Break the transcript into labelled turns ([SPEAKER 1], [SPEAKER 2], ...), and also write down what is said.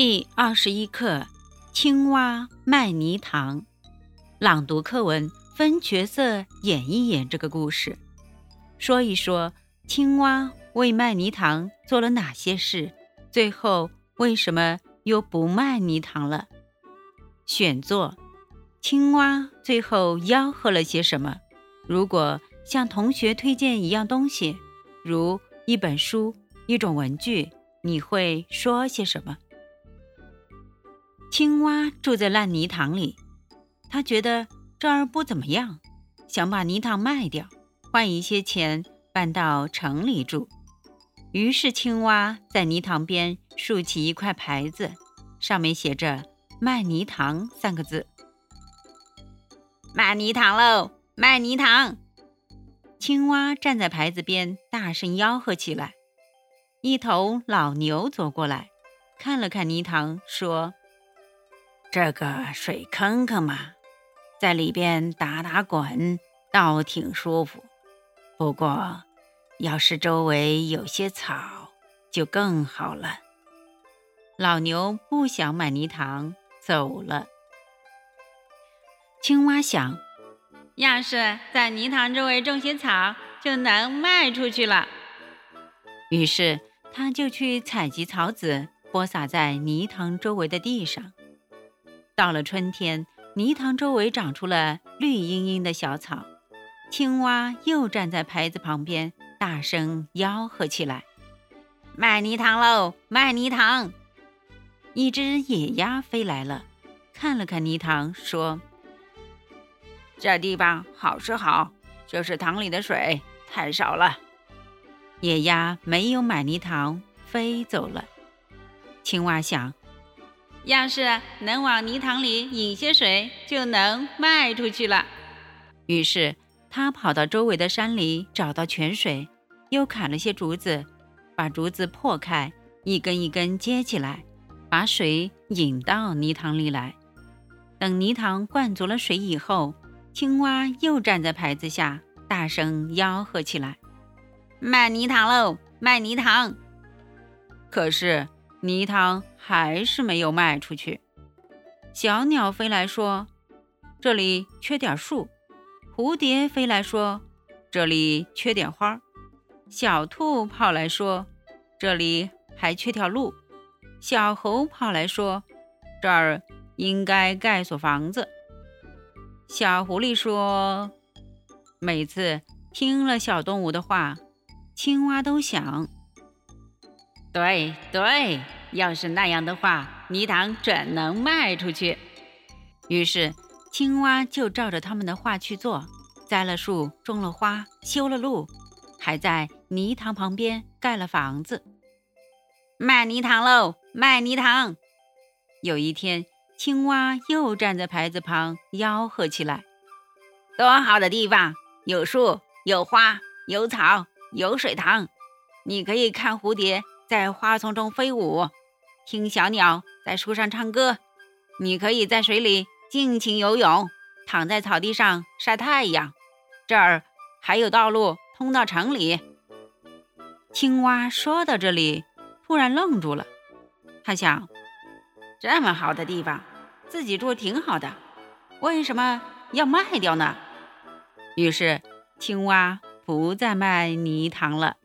[SPEAKER 1] 第二十一课：青蛙卖泥塘。朗读课文，分角色演一演这个故事，说一说青蛙为卖泥塘做了哪些事，最后为什么又不卖泥塘了？选作：青蛙最后吆喝了些什么？如果向同学推荐一样东西，如一本书、一种文具，你会说些什么？青蛙住在烂泥塘里，他觉得这儿不怎么样，想把泥塘卖掉，换一些钱搬到城里住。于是，青蛙在泥塘边竖起一块牌子，上面写着“卖泥塘”三个字。卖泥塘喽！卖泥塘！青蛙站在牌子边，大声吆喝起来。一头老牛走过来，看了看泥塘，说。这个水坑坑嘛，在里边打打滚倒挺舒服。不过，要是周围有些草，就更好了。老牛不想买泥塘，走了。青蛙想，要是在泥塘周围种些草，就能卖出去了。于是，他就去采集草籽，播撒在泥塘周围的地上。到了春天，泥塘周围长出了绿茵茵的小草。青蛙又站在牌子旁边，大声吆喝起来：“卖泥塘喽！卖泥塘！”一只野鸭飞来了，看了看泥塘，说：“这地方好是好，就是塘里的水太少了。”野鸭没有买泥塘，飞走了。青蛙想。要是能往泥塘里引些水，就能卖出去了。于是他跑到周围的山里，找到泉水，又砍了些竹子，把竹子破开，一根一根接起来，把水引到泥塘里来。等泥塘灌足了水以后，青蛙又站在牌子下，大声吆喝起来：“卖泥塘喽！卖泥塘！”可是。泥塘还是没有卖出去。小鸟飞来说：“这里缺点树。”蝴蝶飞来说：“这里缺点花。”小兔跑来说：“这里还缺条路。”小猴跑来说：“这儿应该盖所房子。”小狐狸说：“每次听了小动物的话，青蛙都想。”对对，要是那样的话，泥塘准能卖出去。于是，青蛙就照着他们的话去做，栽了树，种了花，修了路，还在泥塘旁边盖了房子。卖泥塘喽，卖泥塘！有一天，青蛙又站在牌子旁吆喝起来：“多好的地方！有树，有花，有草，有水塘，你可以看蝴蝶。”在花丛中飞舞，听小鸟在树上唱歌。你可以在水里尽情游泳，躺在草地上晒太阳。这儿还有道路通到城里。青蛙说到这里，突然愣住了。他想：这么好的地方，自己住挺好的，为什么要卖掉呢？于是，青蛙不再卖泥塘了。